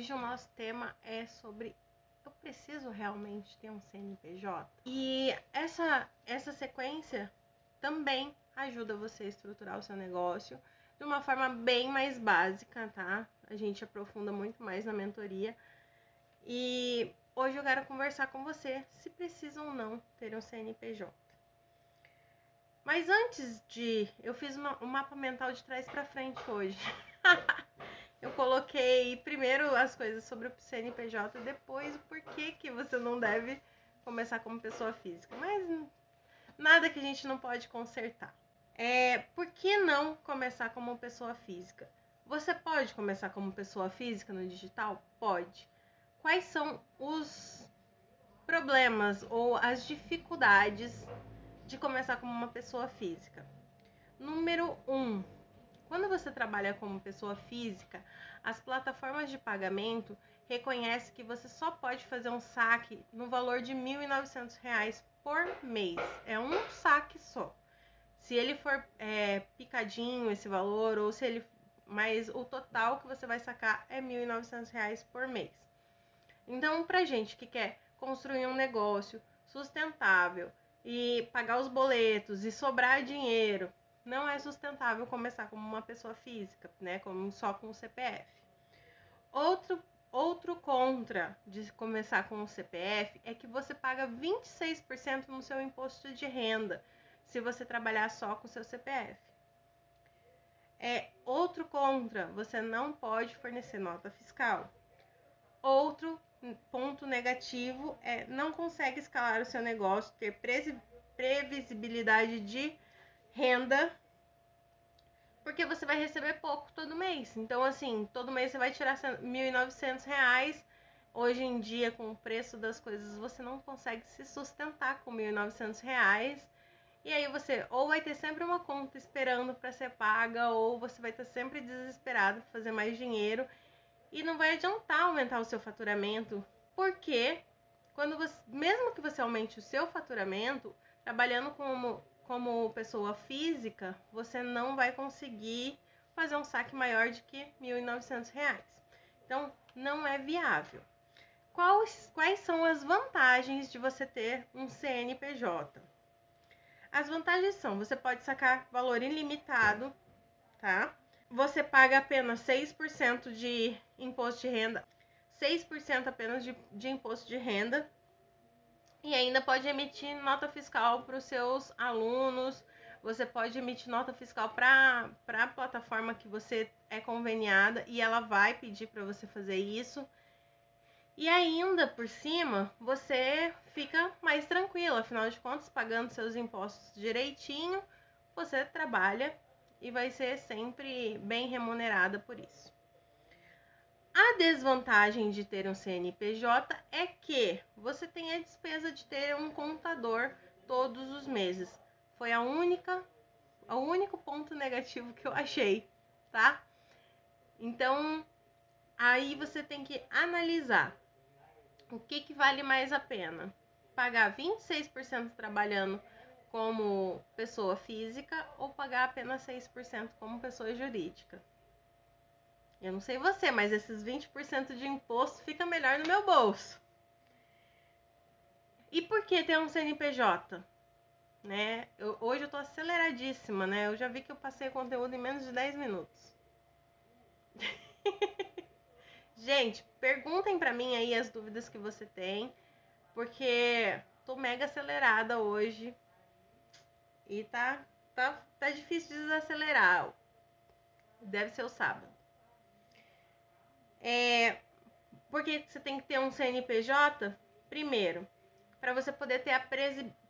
Hoje o nosso tema é sobre eu preciso realmente ter um CNPJ? E essa, essa sequência também ajuda você a estruturar o seu negócio de uma forma bem mais básica, tá? A gente aprofunda muito mais na mentoria. E hoje eu quero conversar com você se precisa ou não ter um CNPJ. Mas antes de. Eu fiz uma, um mapa mental de trás para frente hoje. eu coloquei primeiro as coisas sobre o CNPJ, depois o porquê que você não deve começar como pessoa física. Mas nada que a gente não pode consertar. É, por que não começar como pessoa física? Você pode começar como pessoa física no digital? Pode. Quais são os problemas ou as dificuldades de começar como uma pessoa física? Número 1. Um, quando você trabalha como pessoa física, as plataformas de pagamento reconhecem que você só pode fazer um saque no valor de R$ 1.900 por mês. É um saque só. Se ele for é, picadinho esse valor, ou se ele. Mas o total que você vai sacar é R$ 1.900 por mês. Então, pra gente que quer construir um negócio sustentável e pagar os boletos e sobrar dinheiro não é sustentável começar como uma pessoa física, né? Como só com o CPF. Outro, outro contra de começar com o CPF é que você paga 26% no seu imposto de renda se você trabalhar só com o seu CPF. É outro contra, você não pode fornecer nota fiscal. Outro ponto negativo é não consegue escalar o seu negócio, ter previsibilidade de renda, porque você vai receber pouco todo mês. Então, assim, todo mês você vai tirar R$ 1.900. Hoje em dia, com o preço das coisas, você não consegue se sustentar com R$ 1.900. E aí você ou vai ter sempre uma conta esperando para ser paga, ou você vai estar sempre desesperado para fazer mais dinheiro e não vai adiantar aumentar o seu faturamento, porque quando você, mesmo que você aumente o seu faturamento, trabalhando como como pessoa física, você não vai conseguir fazer um saque maior de que R$ 1.900. Então, não é viável. Quais, quais são as vantagens de você ter um CNPJ? As vantagens são: você pode sacar valor ilimitado, tá? Você paga apenas 6% de imposto de renda, 6% apenas de, de imposto de renda e ainda pode emitir nota fiscal para os seus alunos. Você pode emitir nota fiscal para a plataforma que você é conveniada e ela vai pedir para você fazer isso. E ainda por cima, você fica mais tranquilo, afinal de contas, pagando seus impostos direitinho, você trabalha e vai ser sempre bem remunerada por isso. A desvantagem de ter um CNPJ é que você tem a despesa de ter um contador todos os meses. Foi a única, o único ponto negativo que eu achei, tá? Então, aí você tem que analisar o que, que vale mais a pena. Pagar 26% trabalhando como pessoa física ou pagar apenas 6% como pessoa jurídica. Eu não sei você, mas esses 20% de imposto fica melhor no meu bolso. E por que ter um CNPJ? Né? Eu, hoje eu tô aceleradíssima, né? Eu já vi que eu passei o conteúdo em menos de 10 minutos. Gente, perguntem para mim aí as dúvidas que você tem, porque tô mega acelerada hoje. E tá tá tá difícil de desacelerar. Deve ser o sábado. É, por que você tem que ter um CNPJ? Primeiro, para você poder ter a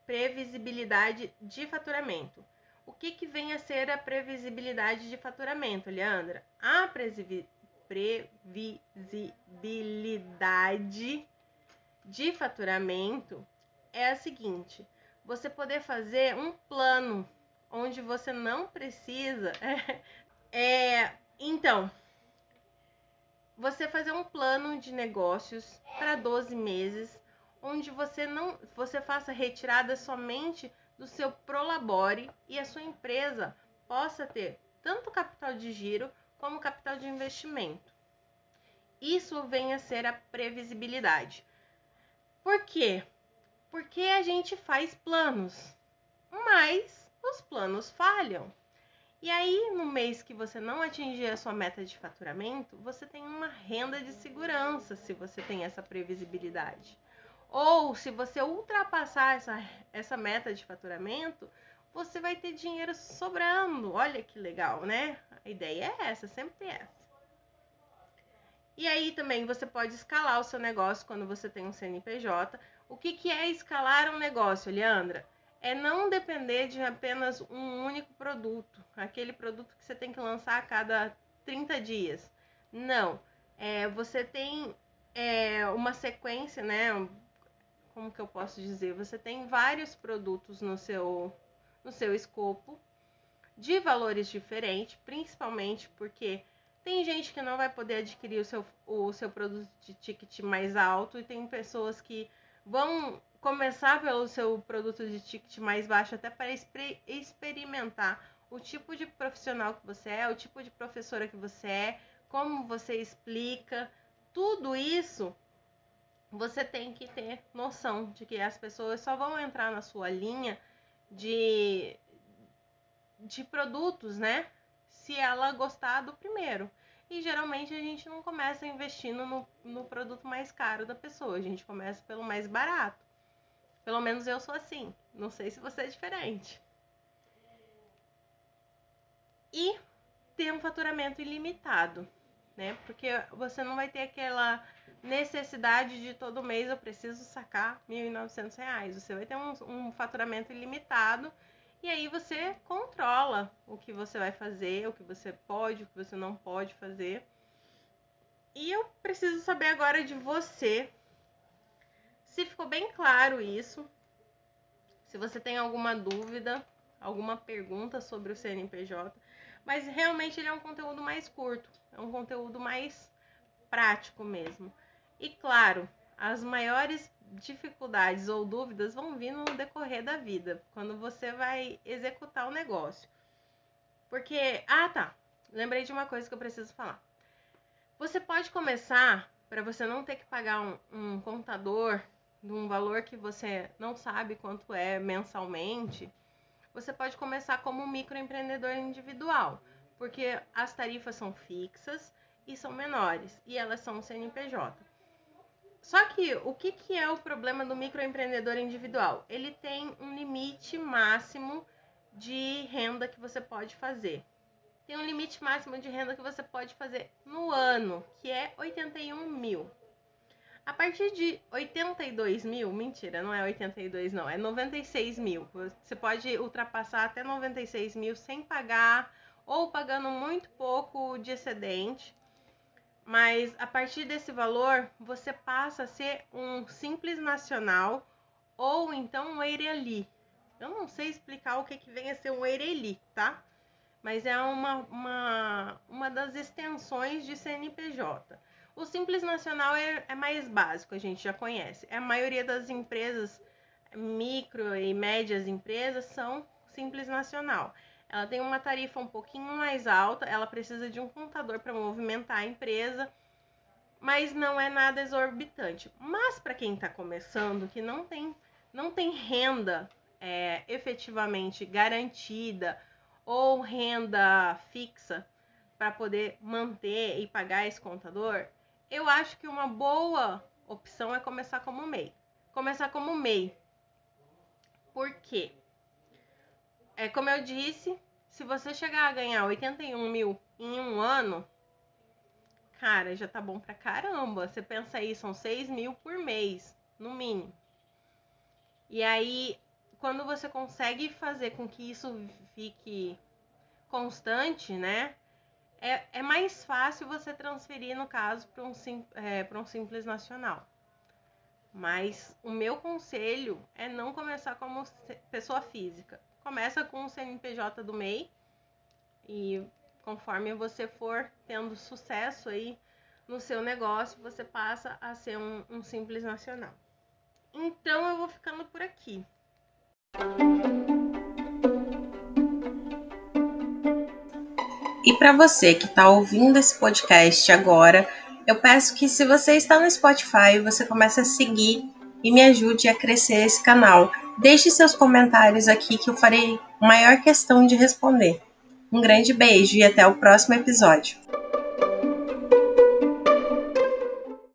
previsibilidade de faturamento. O que, que vem a ser a previsibilidade de faturamento, Leandra? A previsibilidade de faturamento é a seguinte: você poder fazer um plano onde você não precisa. É, então, você fazer um plano de negócios para 12 meses, onde você não você faça retirada somente do seu prolabore e a sua empresa possa ter tanto capital de giro como capital de investimento. Isso vem a ser a previsibilidade. Por quê? Porque a gente faz planos, mas os planos falham. E aí, no mês que você não atingir a sua meta de faturamento, você tem uma renda de segurança se você tem essa previsibilidade. Ou se você ultrapassar essa, essa meta de faturamento, você vai ter dinheiro sobrando. Olha que legal, né? A ideia é essa, sempre essa. E aí também você pode escalar o seu negócio quando você tem um CNPJ. O que, que é escalar um negócio, Leandra? É não depender de apenas um único produto, aquele produto que você tem que lançar a cada 30 dias. Não. É, você tem é, uma sequência, né? Como que eu posso dizer? Você tem vários produtos no seu, no seu escopo de valores diferentes, principalmente porque tem gente que não vai poder adquirir o seu, o seu produto de ticket mais alto e tem pessoas que vão começar pelo seu produto de ticket mais baixo até para experimentar o tipo de profissional que você é, o tipo de professora que você é, como você explica, tudo isso você tem que ter noção de que as pessoas só vão entrar na sua linha de, de produtos, né? Se ela gostar do primeiro. E geralmente a gente não começa investindo no, no produto mais caro da pessoa, a gente começa pelo mais barato. Pelo menos eu sou assim. Não sei se você é diferente. E ter um faturamento ilimitado, né? Porque você não vai ter aquela necessidade de todo mês eu preciso sacar R$ 1.900. Você vai ter um, um faturamento ilimitado e aí você controla o que você vai fazer, o que você pode, o que você não pode fazer. E eu preciso saber agora de você se ficou bem claro isso. Se você tem alguma dúvida, alguma pergunta sobre o CNPJ, mas realmente ele é um conteúdo mais curto, é um conteúdo mais prático mesmo. E claro, as maiores dificuldades ou dúvidas vão vir no decorrer da vida, quando você vai executar o negócio. Porque, ah tá, lembrei de uma coisa que eu preciso falar. Você pode começar, para você não ter que pagar um, um contador de um valor que você não sabe quanto é mensalmente, você pode começar como um microempreendedor individual, porque as tarifas são fixas e são menores, e elas são CNPJ. Só que o que, que é o problema do microempreendedor individual? Ele tem um limite máximo de renda que você pode fazer. Tem um limite máximo de renda que você pode fazer no ano, que é 81 mil. A partir de 82 mil, mentira, não é 82 não, é 96 mil. Você pode ultrapassar até 96 mil sem pagar ou pagando muito pouco de excedente. Mas a partir desse valor, você passa a ser um simples nacional ou então um Eireli. Eu não sei explicar o que, que vem a ser um Eireli, tá? Mas é uma, uma, uma das extensões de CNPJ. O Simples Nacional é, é mais básico, a gente já conhece. A maioria das empresas, micro e médias empresas, são Simples Nacional. Ela tem uma tarifa um pouquinho mais alta, ela precisa de um contador para movimentar a empresa, mas não é nada exorbitante. Mas para quem está começando, que não tem, não tem renda é, efetivamente garantida ou renda fixa para poder manter e pagar esse contador, eu acho que uma boa opção é começar como MEI. Começar como MEI. Por quê? É como eu disse, se você chegar a ganhar 81 mil em um ano, cara, já tá bom pra caramba. Você pensa aí, são 6 mil por mês, no mínimo. E aí, quando você consegue fazer com que isso fique constante, né? É, é mais fácil você transferir, no caso, para um, é, um simples nacional. Mas o meu conselho é não começar como pessoa física começa com o CNPJ do MEI e conforme você for tendo sucesso aí no seu negócio, você passa a ser um, um simples nacional. Então eu vou ficando por aqui. E para você que está ouvindo esse podcast agora, Eu peço que se você está no Spotify, você comece a seguir e me ajude a crescer esse canal. Deixe seus comentários aqui que eu farei maior questão de responder. Um grande beijo e até o próximo episódio.